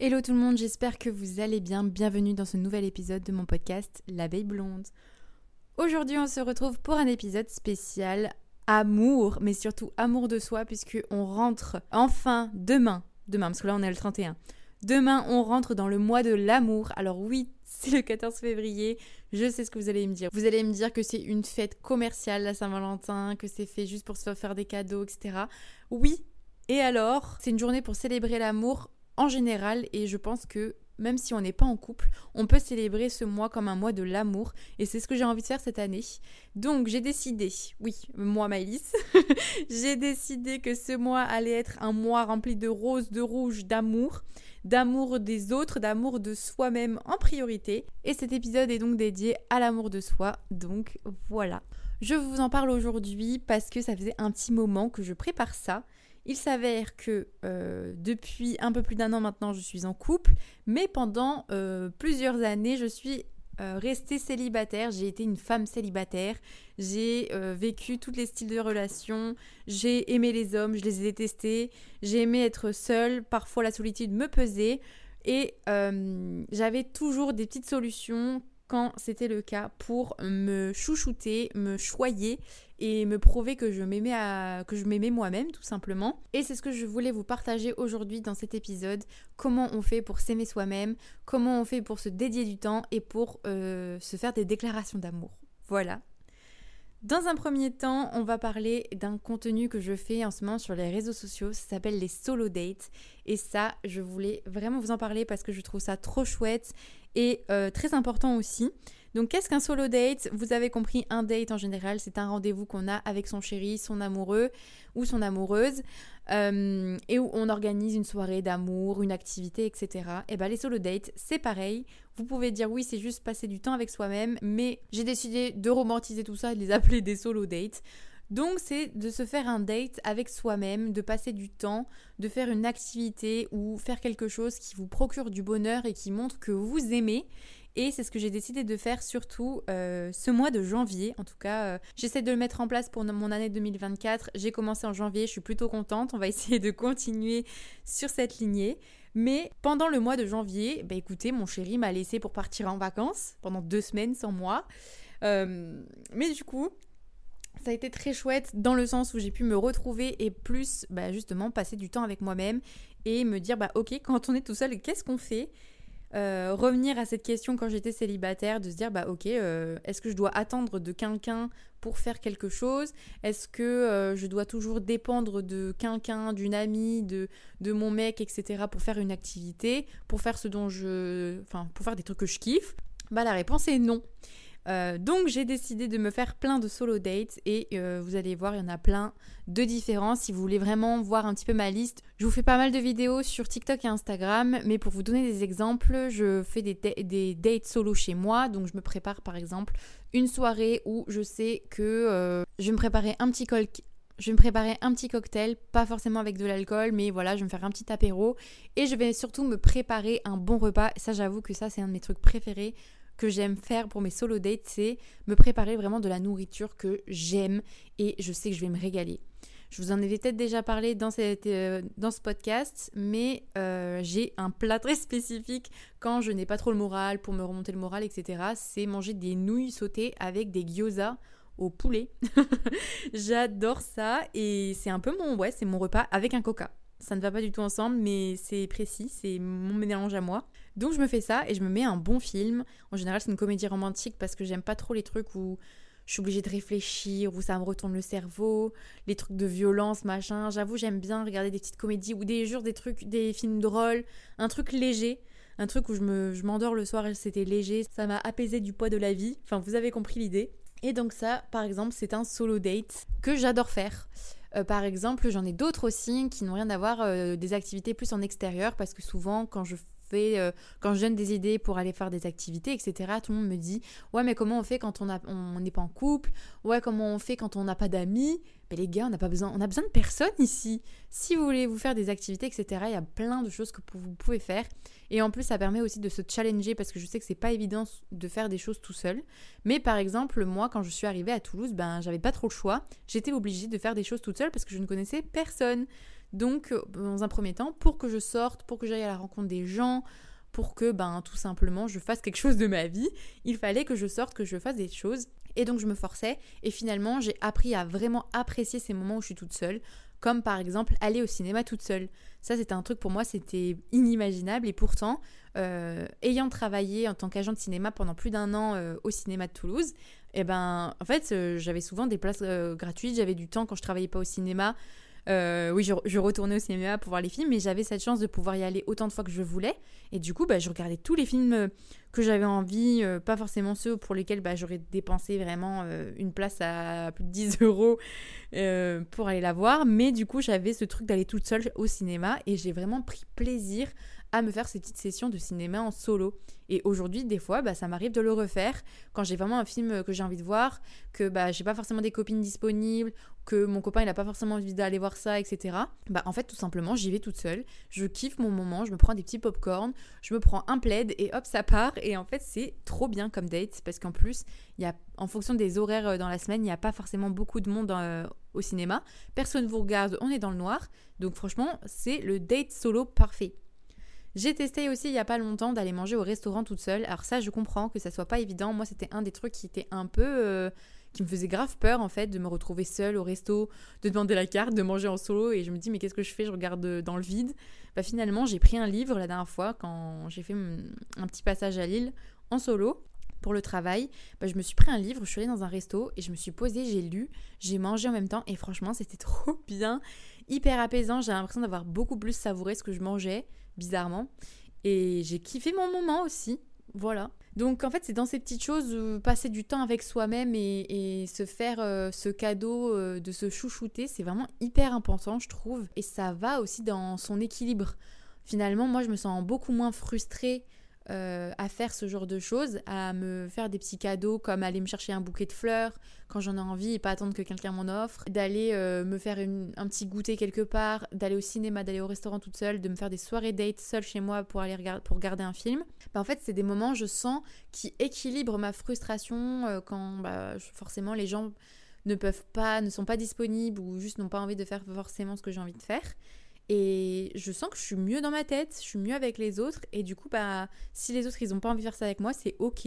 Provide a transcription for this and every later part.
Hello tout le monde, j'espère que vous allez bien. Bienvenue dans ce nouvel épisode de mon podcast L'abeille blonde. Aujourd'hui, on se retrouve pour un épisode spécial amour, mais surtout amour de soi, puisque on rentre enfin demain, demain, parce que là on est le 31. Demain, on rentre dans le mois de l'amour. Alors oui, c'est le 14 février. Je sais ce que vous allez me dire. Vous allez me dire que c'est une fête commerciale, la Saint-Valentin, que c'est fait juste pour se faire des cadeaux, etc. Oui. Et alors, c'est une journée pour célébrer l'amour en général et je pense que même si on n'est pas en couple, on peut célébrer ce mois comme un mois de l'amour et c'est ce que j'ai envie de faire cette année. Donc j'ai décidé, oui, moi Maëlys, j'ai décidé que ce mois allait être un mois rempli de roses, de rouge, d'amour, d'amour des autres, d'amour de soi-même en priorité. Et cet épisode est donc dédié à l'amour de soi, donc voilà. Je vous en parle aujourd'hui parce que ça faisait un petit moment que je prépare ça. Il s'avère que euh, depuis un peu plus d'un an maintenant, je suis en couple, mais pendant euh, plusieurs années, je suis euh, restée célibataire. J'ai été une femme célibataire. J'ai vécu tous les styles de relations. J'ai aimé les hommes, je les ai détestés. J'ai aimé être seule. Parfois, la solitude me pesait. Et j'avais toujours des petites solutions quand c'était le cas pour me chouchouter, me choyer et me prouver que je m'aimais que je m'aimais moi-même tout simplement. Et c'est ce que je voulais vous partager aujourd'hui dans cet épisode. Comment on fait pour s'aimer soi-même, comment on fait pour se dédier du temps et pour euh, se faire des déclarations d'amour. Voilà, dans un premier temps, on va parler d'un contenu que je fais en ce moment sur les réseaux sociaux. Ça s'appelle les solo dates. Et ça, je voulais vraiment vous en parler parce que je trouve ça trop chouette et euh, très important aussi. Donc qu'est-ce qu'un solo date? Vous avez compris, un date en général, c'est un rendez-vous qu'on a avec son chéri, son amoureux ou son amoureuse, euh, et où on organise une soirée d'amour, une activité, etc. Et bien les solo dates, c'est pareil. Vous pouvez dire oui, c'est juste passer du temps avec soi-même, mais j'ai décidé de romantiser tout ça et de les appeler des solo dates. Donc c'est de se faire un date avec soi-même, de passer du temps, de faire une activité ou faire quelque chose qui vous procure du bonheur et qui montre que vous aimez. Et c'est ce que j'ai décidé de faire surtout euh, ce mois de janvier. En tout cas, euh, j'essaie de le mettre en place pour mon année 2024. J'ai commencé en janvier, je suis plutôt contente. On va essayer de continuer sur cette lignée. Mais pendant le mois de janvier, bah écoutez, mon chéri m'a laissé pour partir en vacances pendant deux semaines sans moi. Euh, mais du coup, ça a été très chouette dans le sens où j'ai pu me retrouver et plus bah, justement passer du temps avec moi-même et me dire bah ok quand on est tout seul qu'est-ce qu'on fait? Euh, revenir à cette question quand j'étais célibataire, de se dire bah ok, euh, est-ce que je dois attendre de quelqu'un pour faire quelque chose? Est-ce que euh, je dois toujours dépendre de quelqu'un, d'une amie, de, de mon mec, etc. pour faire une activité, pour faire ce dont je, enfin pour faire des trucs que je kiffe? Bah la réponse est non. Euh, donc j'ai décidé de me faire plein de solo dates et euh, vous allez voir, il y en a plein de différents. Si vous voulez vraiment voir un petit peu ma liste, je vous fais pas mal de vidéos sur TikTok et Instagram, mais pour vous donner des exemples, je fais des, dates solo chez moi. Donc je me prépare par exemple une soirée où je sais que euh, je me préparer un petit je vais me préparer un petit cocktail, pas forcément avec de l'alcool, mais voilà, je vais me faire un petit apéro et je vais surtout me préparer un bon repas. Ça, j'avoue que ça, c'est un de mes trucs préférés que j'aime faire pour mes solo dates, c'est me préparer vraiment de la nourriture que j'aime et je sais que je vais me régaler. Je vous en avais peut-être déjà parlé dans, euh, ce podcast, mais euh, j'ai un plat très spécifique quand je n'ai pas trop le moral, pour me remonter le moral, etc. C'est manger des nouilles sautées avec des gyoza au poulet. J'adore ça et c'est un peu mon, ouais, c'est mon repas avec un coca. Ça ne va pas du tout ensemble, mais c'est précis, c'est mon mélange à moi. Donc je me fais ça et je me mets un bon film. En général, c'est une comédie romantique parce que j'aime pas trop les trucs où je suis obligée de réfléchir, où ça me retourne le cerveau, les trucs de violence, machin. J'avoue, j'aime bien regarder des petites comédies ou des jours des trucs, des films drôles, un truc léger, un truc où je me, je m'endors le soir et c'était léger. Ça m'a apaisé du poids de la vie. Enfin, vous avez compris l'idée. Et donc ça, par exemple, c'est un solo date que j'adore faire. Euh, par exemple, j'en ai d'autres aussi qui n'ont rien à voir, euh, des activités plus en extérieur, parce que souvent, quand je euh, quand je donne des idées pour aller faire des activités, etc., tout le monde me dit Ouais, mais comment on fait quand on n'est pas en couple? Ouais, comment on fait quand on n'a pas d'amis? Mais les gars, on n'a pas besoin, on a besoin de personne ici. Si vous voulez vous faire des activités, etc., il y a plein de choses que vous pouvez faire. Et en plus, ça permet aussi de se challenger parce que je sais que c'est pas évident de faire des choses tout seul. Mais par exemple, moi, quand je suis arrivée à Toulouse, ben, j'avais pas trop le choix. J'étais obligée de faire des choses toute seule parce que je ne connaissais personne. Donc, euh, dans un premier temps, pour que je sorte, pour que j'aille à la rencontre des gens, pour que, ben, tout simplement, je fasse quelque chose de ma vie, il fallait que je sorte, que je fasse des choses. Et donc, je me forçais. Et finalement, j'ai appris à vraiment apprécier ces moments où je suis toute seule, comme par exemple aller au cinéma toute seule. Ça, c'était un truc pour moi, c'était inimaginable. Et pourtant, euh, ayant travaillé en tant qu'agent de cinéma pendant plus d'un an euh, au cinéma de Toulouse, et eh ben, en fait, j'avais souvent des places gratuites, j'avais du temps quand je travaillais pas au cinéma. Oui, je, retournais au cinéma pour voir les films, mais j'avais cette chance de pouvoir y aller autant de fois que je voulais. Et du coup, bah, je regardais tous les films que j'avais envie, pas forcément ceux pour lesquels bah, j'aurais dépensé vraiment une place à plus de 10 euros pour aller la voir. Mais du coup, j'avais ce truc d'aller toute seule au cinéma et j'ai vraiment pris plaisir à me faire ces petites sessions de cinéma en solo. Et aujourd'hui, des fois, bah, ça m'arrive de le refaire quand j'ai vraiment un film que j'ai envie de voir, que bah, j'ai pas forcément des copines disponibles, que mon copain il a pas forcément envie d'aller voir ça, etc. Bah, en fait, tout simplement, j'y vais toute seule. Je kiffe mon moment, je me prends des petits pop-corn, je me prends un plaid et hop, ça part. Et en fait, c'est trop bien comme date parce qu'en plus, en fonction des horaires euh, dans la semaine, il n'y a pas forcément beaucoup de monde euh, au cinéma. Personne vous regarde, on est dans le noir. Donc, franchement, c'est le date solo parfait. J'ai testé aussi il n'y a pas longtemps d'aller manger au restaurant toute seule. Alors ça, je comprends que ça soit pas évident. Moi, c'était un des trucs qui était un peu... Euh, qui me faisait grave peur en fait de me retrouver seule au resto, de demander la carte, de manger en solo et je me dis mais qu'est-ce que je fais? Je regarde euh, dans le vide. Bah finalement j'ai pris un livre la dernière fois quand j'ai fait un petit passage à Lille en solo pour le travail, bah, je me suis pris un livre, je suis allée dans un resto et je me suis posée, j'ai lu, j'ai mangé en même temps et franchement c'était trop bien, hyper apaisant, j'ai l'impression d'avoir beaucoup plus savouré ce que je mangeais, bizarrement. Et j'ai kiffé mon moment aussi. Voilà. Donc en fait, c'est dans ces petites choses, euh, passer du temps avec soi-même et, se faire euh, ce cadeau euh, de se chouchouter, c'est vraiment hyper important, je trouve. Et ça va aussi dans son équilibre. Finalement, moi, je me sens beaucoup moins frustrée euh, à faire ce genre de choses, à me faire des petits cadeaux comme aller me chercher un bouquet de fleurs quand j'en ai envie et pas attendre que quelqu'un m'en offre, d'aller euh, me faire un petit goûter quelque part, d'aller au cinéma, d'aller au restaurant toute seule, de me faire des soirées date seule chez moi pour aller regarder, pour regarder un film. Bah, en fait, c'est des moments, je sens, qui équilibrent ma frustration euh, quand bah, forcément les gens ne peuvent pas, ne sont pas disponibles ou juste n'ont pas envie de faire forcément ce que j'ai envie de faire. Et je sens que je suis mieux dans ma tête, je suis mieux avec les autres. Et du coup, bah, si les autres, ils n'ont pas envie de faire ça avec moi, c'est ok.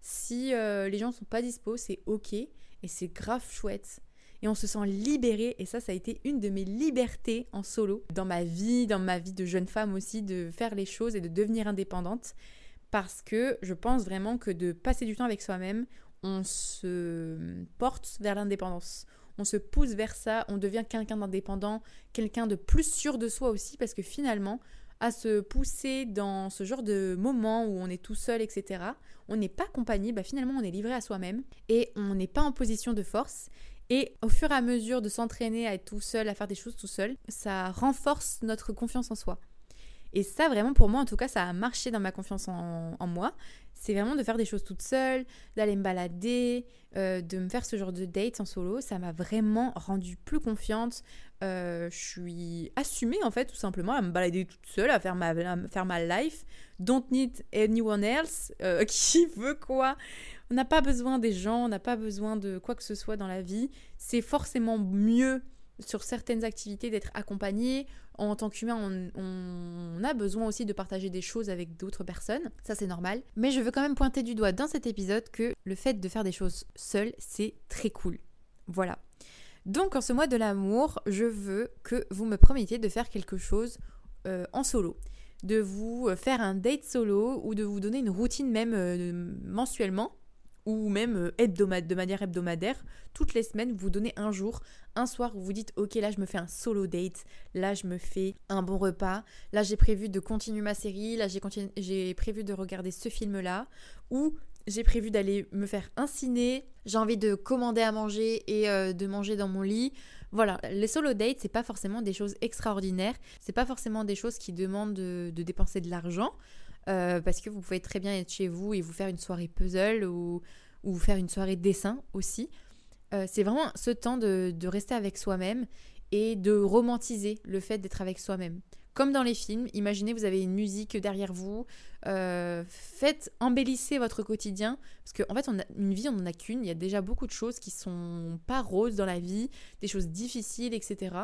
Si euh, les gens sont pas dispo, c'est ok. Et c'est grave chouette. Et on se sent libéré. Et ça, ça a été une de mes libertés en solo. Dans ma vie, dans ma vie de jeune femme aussi, de faire les choses et de devenir indépendante. Parce que je pense vraiment que de passer du temps avec soi-même, on se porte vers l'indépendance on se pousse vers ça, on devient quelqu'un d'indépendant, quelqu'un de plus sûr de soi aussi, parce que finalement, à se pousser dans ce genre de moment où on est tout seul, etc., on n'est pas accompagné, bah finalement on est livré à soi-même et on n'est pas en position de force. Et au fur et à mesure de s'entraîner à être tout seul, à faire des choses tout seul, ça renforce notre confiance en soi. Et ça, vraiment, pour moi, en tout cas, ça a marché dans ma confiance en, moi. C'est vraiment de faire des choses toute seule, d'aller me balader, euh, de me faire ce genre de date en solo. Ça m'a vraiment rendue plus confiante. Euh, je suis assumée, en fait, tout simplement, à me balader toute seule, à faire ma, faire ma life. Don't need anyone else. Euh, qui veut quoi On n'a pas besoin des gens, on n'a pas besoin de quoi que ce soit dans la vie. C'est forcément mieux sur certaines activités d'être accompagné. En tant qu'humain, on, a besoin aussi de partager des choses avec d'autres personnes, ça c'est normal. Mais je veux quand même pointer du doigt dans cet épisode que le fait de faire des choses seul, c'est très cool. Voilà. Donc en ce mois de l'amour, je veux que vous me promettiez de faire quelque chose euh, en solo de vous faire un date solo ou de vous donner une routine même euh, mensuellement ou même euh, hebdomade, de manière hebdomadaire, toutes les semaines, vous donnez un jour, un soir où vous dites ok là je me fais un solo date, là je me fais un bon repas, là j'ai prévu de continuer ma série, là j'ai prévu de regarder ce film là, ou j'ai prévu d'aller me faire un ciné, j'ai envie de commander à manger et euh, de manger dans mon lit. Voilà, les solo dates, c'est pas forcément des choses extraordinaires, c'est pas forcément des choses qui demandent de dépenser de l'argent. Euh, parce que vous pouvez très bien être chez vous et vous faire une soirée puzzle ou, faire une soirée dessin aussi. Euh, c'est vraiment ce temps de, de rester avec soi-même et de romantiser le fait d'être avec soi-même. Comme dans les films, imaginez vous avez une musique derrière vous, euh, faites embellissez votre quotidien parce qu'en en fait on a une vie on n'en a qu'une. Il y a déjà beaucoup de choses qui sont pas roses dans la vie, des choses difficiles, etc.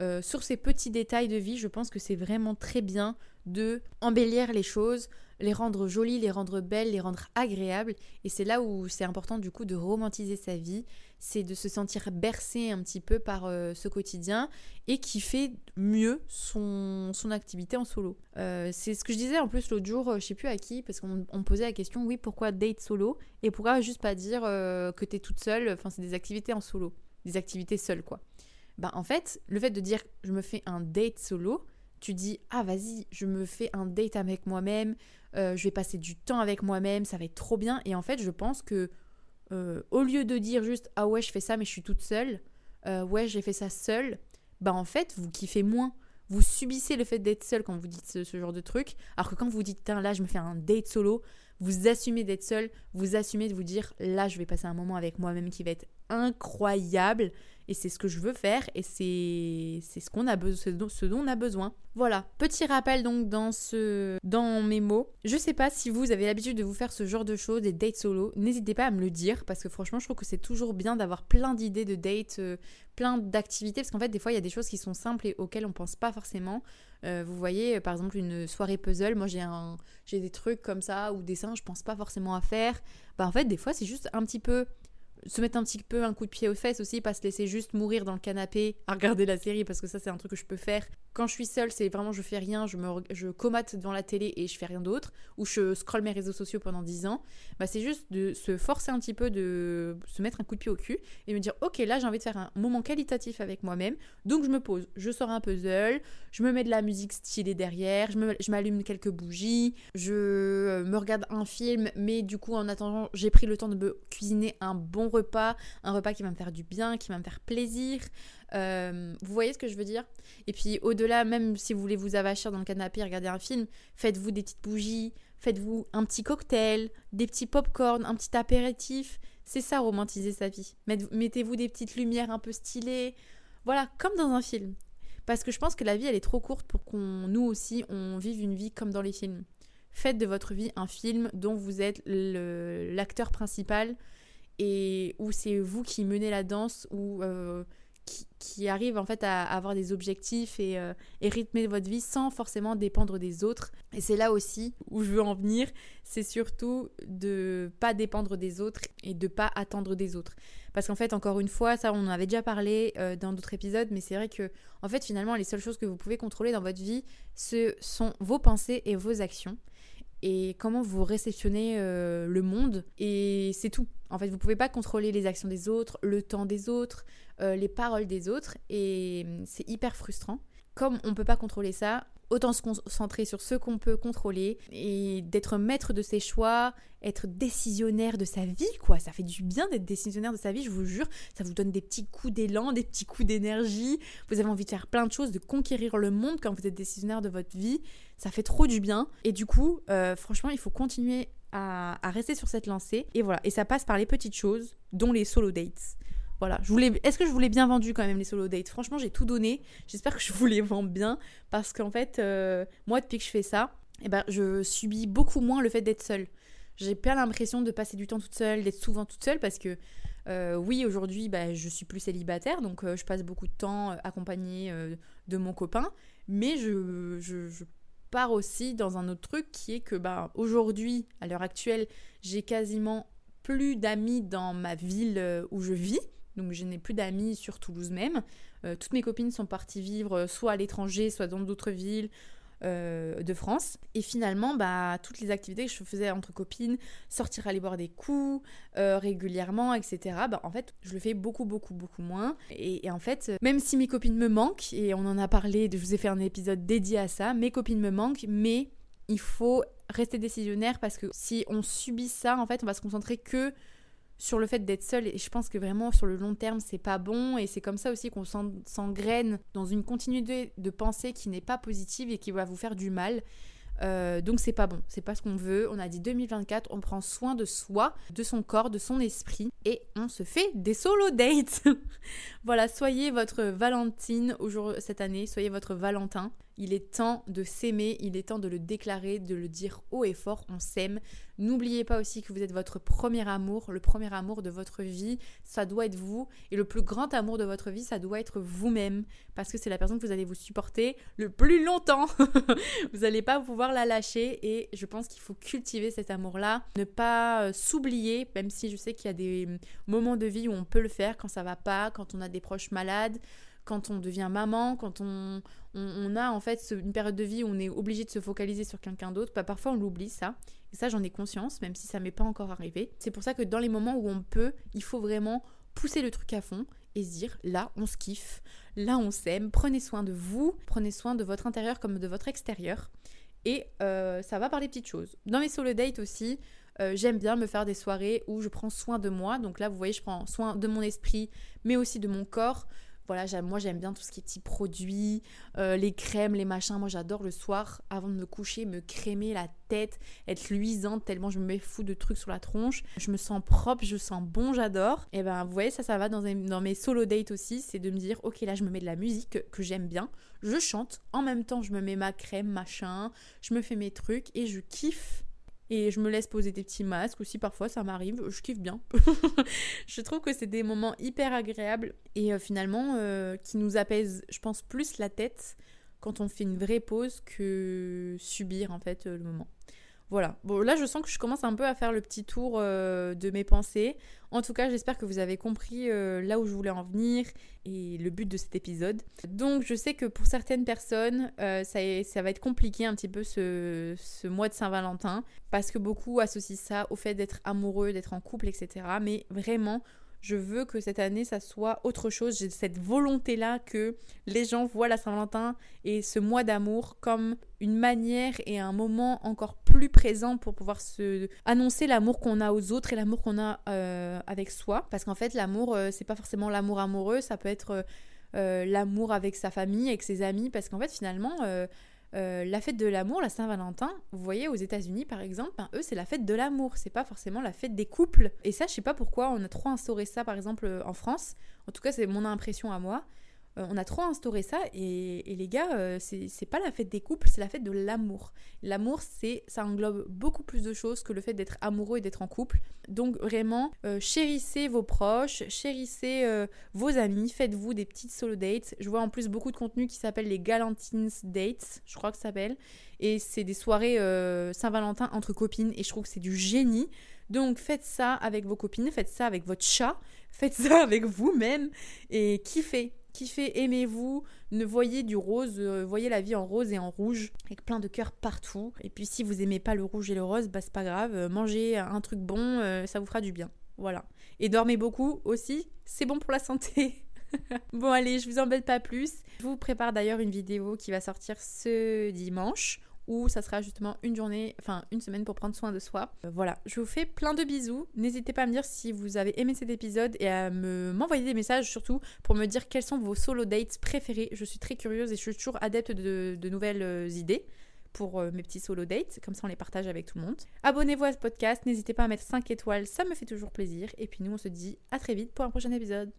euh, sur ces petits détails de vie, je pense que c'est vraiment très bien de embellir les choses, les rendre jolies, les rendre belles, les rendre agréables. Et c'est là où c'est important du coup de romantiser sa vie, c'est de se sentir bercé un petit peu par euh, ce quotidien et qui fait mieux son, activité en solo. Euh, c'est ce que je disais en plus l'autre jour, je sais plus à qui, parce qu'on me posait la question, oui, pourquoi date solo? Et pourquoi juste pas dire que tu es toute seule, enfin c'est des activités en solo, des activités seules quoi. Bah en fait, le fait de dire je me fais un date solo, tu dis ah vas-y, je me fais un date avec moi-même, euh, je vais passer du temps avec moi-même, ça va être trop bien. Et en fait, je pense que euh, au lieu de dire juste ah ouais je fais ça mais je suis toute seule, euh, ouais j'ai fait ça seule, bah en fait vous kiffez moins. Vous subissez le fait d'être seul quand vous dites ce, genre de truc, alors que quand vous dites là je me fais un date solo, vous assumez d'être seul, vous assumez de vous dire là je vais passer un moment avec moi-même qui va être incroyable et c'est ce que je veux faire et c'est ce qu'on a besoin ce dont on a besoin. Voilà, petit rappel donc dans ce dans mes mots. Je sais pas si vous avez l'habitude de vous faire ce genre de choses des dates solo, n'hésitez pas à me le dire parce que franchement, je trouve que c'est toujours bien d'avoir plein d'idées de dates, euh, plein d'activités parce qu'en fait des fois il y a des choses qui sont simples et auxquelles on pense pas forcément. Euh, vous voyez par exemple une soirée puzzle, moi j'ai j'ai des trucs comme ça ou des dessins, je pense pas forcément à faire. Bah en fait des fois c'est juste un petit peu se mettre un petit peu un coup de pied aux fesses aussi, pas se laisser juste mourir dans le canapé à regarder la série parce que ça c'est un truc que je peux faire. Quand je suis seule, c'est vraiment je fais rien, je me je comate devant la télé et je fais rien d'autre ou je scrolle mes réseaux sociaux pendant 10 ans. Bah c'est juste de se forcer un petit peu de se mettre un coup de pied au cul et me dire OK, là j'ai envie de faire un moment qualitatif avec moi-même. Donc je me pose, je sors un puzzle, je me mets de la musique stylée derrière, je m'allume quelques bougies, je euh, me regarde un film mais du coup en attendant, j'ai pris le temps de me cuisiner un bon repas, un repas qui va me faire du bien, qui va me faire plaisir. Euh, vous voyez ce que je veux dire? Et puis au-delà, même si vous voulez vous avachir dans le canapé, regarder un film, faites-vous des petites bougies, faites-vous un petit cocktail, des petits pop-corn, un petit apéritif. C'est ça, romantiser sa vie. Mettez-vous des petites lumières un peu stylées. Voilà, comme dans un film. Parce que je pense que la vie, elle est trop courte pour qu'on, nous aussi, on vive une vie comme dans les films. Faites de votre vie un film dont vous êtes l'acteur principal et où c'est vous qui menez la danse, ou euh, qui, arrive en fait à, avoir des objectifs et, euh, et, rythmer votre vie sans forcément dépendre des autres. Et c'est là aussi où je veux en venir, c'est surtout de pas dépendre des autres et de pas attendre des autres. Parce qu'en fait, encore une fois, ça on en avait déjà parlé euh, dans d'autres épisodes, mais c'est vrai que en fait finalement les seules choses que vous pouvez contrôler dans votre vie, ce sont vos pensées et vos actions et comment vous réceptionnez euh, le monde. Et c'est tout. En fait, vous pouvez pas contrôler les actions des autres, le temps des autres, euh, les paroles des autres. Et hum, c'est hyper frustrant. Comme on ne peut pas contrôler ça, autant se concentrer sur ce qu'on peut contrôler et d'être maître de ses choix, être décisionnaire de sa vie, quoi. Ça fait du bien d'être décisionnaire de sa vie, je vous jure. Ça vous donne des petits coups d'élan, des petits coups d'énergie. Vous avez envie de faire plein de choses, de conquérir le monde quand vous êtes décisionnaire de votre vie. Ça fait trop du bien. Et du coup, euh, franchement, il faut continuer à, à rester sur cette lancée. Et voilà. Et ça passe par les petites choses, dont les solo dates. Voilà, je voulais. Est-ce que je vous l'ai bien vendu quand même les solo dates? Franchement, j'ai tout donné. J'espère que je vous les vends bien parce qu'en fait, euh, moi depuis que je fais ça, eh ben, je subis beaucoup moins le fait d'être seule. J'ai pas l'impression de passer du temps toute seule, d'être souvent toute seule parce que euh, oui, aujourd'hui, bah, je suis plus célibataire, donc euh, je passe beaucoup de temps accompagnée de mon copain, mais je, je, pars aussi dans un autre truc qui est que bah, aujourd'hui, à l'heure actuelle, j'ai quasiment plus d'amis dans ma ville où je vis donc je n'ai plus d'amis sur Toulouse même. Euh, toutes mes copines sont parties vivre euh, soit à l'étranger, soit dans d'autres villes euh, de France. Et finalement, bah, toutes les activités que je faisais entre copines, sortir aller boire des coups régulièrement, etc., bah, en fait, je le fais beaucoup, beaucoup, beaucoup moins. Et, et, en fait, même si mes copines me manquent, et on en a parlé, je vous ai fait un épisode dédié à ça, mes copines me manquent, mais il faut rester décisionnaire parce que si on subit ça, en fait, on va se concentrer que sur le fait d'être seul et je pense que vraiment sur le long terme c'est pas bon et c'est comme ça aussi qu'on s'engraine dans une continuité de pensée qui n'est pas positive et qui va vous faire du mal. Euh, donc c'est pas bon, c'est pas ce qu'on veut. On a dit 2024, on prend soin de soi, de son corps, de son esprit et on se fait des solo dates. voilà, soyez votre Valentine cette année, soyez votre Valentin. Il est temps de s'aimer, il est temps de le déclarer, de le dire haut et fort, on s'aime. N'oubliez pas aussi que vous êtes votre premier amour, le premier amour de votre vie, ça doit être vous. Et le plus grand amour de votre vie, ça doit être vous-même. Parce que c'est la personne que vous allez vous supporter le plus longtemps. vous n'allez pas pouvoir la lâcher. Et je pense qu'il faut cultiver cet amour-là. Ne pas euh, s'oublier, même si je sais qu'il y a des moments de vie où on peut le faire, quand ça va pas, quand on a des proches malades quand on devient maman, quand on, on, a en fait une période de vie où on est obligé de se focaliser sur quelqu'un d'autre, bah, parfois on l'oublie ça. Et ça, j'en ai conscience, même si ça m'est pas encore arrivé. C'est pour ça que dans les moments où on peut, il faut vraiment pousser le truc à fond et se dire là, on se kiffe, là, on s'aime. Prenez soin de vous, prenez soin de votre intérieur comme de votre extérieur. Et euh, ça va par les petites choses. Dans mes solo dates aussi, euh, j'aime bien me faire des soirées où je prends soin de moi. Donc là, vous voyez, je prends soin de mon esprit, mais aussi de mon corps. Voilà, moi j'aime bien tout ce qui est type produit, euh, les crèmes, les machins. Moi j'adore le soir, avant de me coucher, me crémer la tête, être luisante tellement je me mets fou de trucs sur la tronche. Je me sens propre, je sens bon, j'adore. Et ben vous voyez, ça, ça va dans, dans mes solo dates aussi, c'est de me dire, ok là je me mets de la musique que, que j'aime bien, je chante, en même temps je me mets ma crème, machin, je me fais mes trucs et je kiffe et je me laisse poser des petits masques aussi, parfois ça m'arrive, je kiffe bien. je trouve que c'est des moments hyper agréables et euh, finalement euh, qui nous apaisent, je pense, plus la tête quand on fait une vraie pause que subir en fait euh, le moment. Voilà. Bon, là, je sens que je commence un peu à faire le petit tour euh, de mes pensées. En tout cas, j'espère que vous avez compris euh, là où je voulais en venir et le but de cet épisode. Donc, je sais que pour certaines personnes, euh, ça, va être compliqué un petit peu ce mois de Saint-Valentin parce que beaucoup associent ça au fait d'être amoureux, d'être en couple, etc. Mais vraiment, je veux que cette année, ça soit autre chose. J'ai cette volonté-là que les gens voient la Saint-Valentin et ce mois d'amour comme une manière et un moment encore plus présent pour pouvoir se annoncer l'amour qu'on a aux autres et l'amour qu'on a euh, avec soi. Parce qu'en fait, l'amour, euh, c'est pas forcément l'amour amoureux, ça peut être euh, l'amour avec sa famille, avec ses amis. Parce qu'en fait, finalement, euh, la fête de l'amour, la Saint-Valentin, vous voyez aux États-Unis par exemple, ben, eux c'est la fête de l'amour, c'est pas forcément la fête des couples. Et ça, je sais pas pourquoi on a trop instauré ça par exemple en France. En tout cas, c'est mon impression à moi. Euh, on a trop instauré ça et, les gars, euh, c'est pas la fête des couples, c'est la fête de l'amour. L'amour, c'est ça englobe beaucoup plus de choses que le fait d'être amoureux et d'être en couple. Donc vraiment, euh, chérissez vos proches, chérissez vos amis, faites-vous des petites solo dates. Je vois en plus beaucoup de contenu qui s'appelle les Galantines Dates, je crois que ça s'appelle. Et c'est des soirées Saint-Valentin entre copines et je trouve que c'est du génie. Donc faites ça avec vos copines, faites ça avec votre chat, faites ça avec vous-même et kiffez kiffez, aimez-vous, ne voyez du rose, euh, voyez la vie en rose et en rouge, avec plein de cœurs partout. Et puis si vous aimez pas le rouge et le rose, bah c'est pas grave, euh, mangez un truc bon, euh, ça vous fera du bien. Voilà. Et dormez beaucoup aussi, c'est bon pour la santé. bon allez, je vous embête pas plus. Je vous prépare d'ailleurs une vidéo qui va sortir ce dimanche où ça sera justement une journée, enfin une semaine pour prendre soin de soi. Euh, voilà, je vous fais plein de bisous. N'hésitez pas à me dire si vous avez aimé cet épisode et à me m'envoyer des messages surtout pour me dire quels sont vos solo dates préférés. Je suis très curieuse et je suis toujours adepte de, nouvelles euh, idées pour euh, mes petits solo dates, comme ça on les partage avec tout le monde. Abonnez-vous à ce podcast, n'hésitez pas à mettre 5 étoiles, ça me fait toujours plaisir. Et puis nous on se dit à très vite pour un prochain épisode.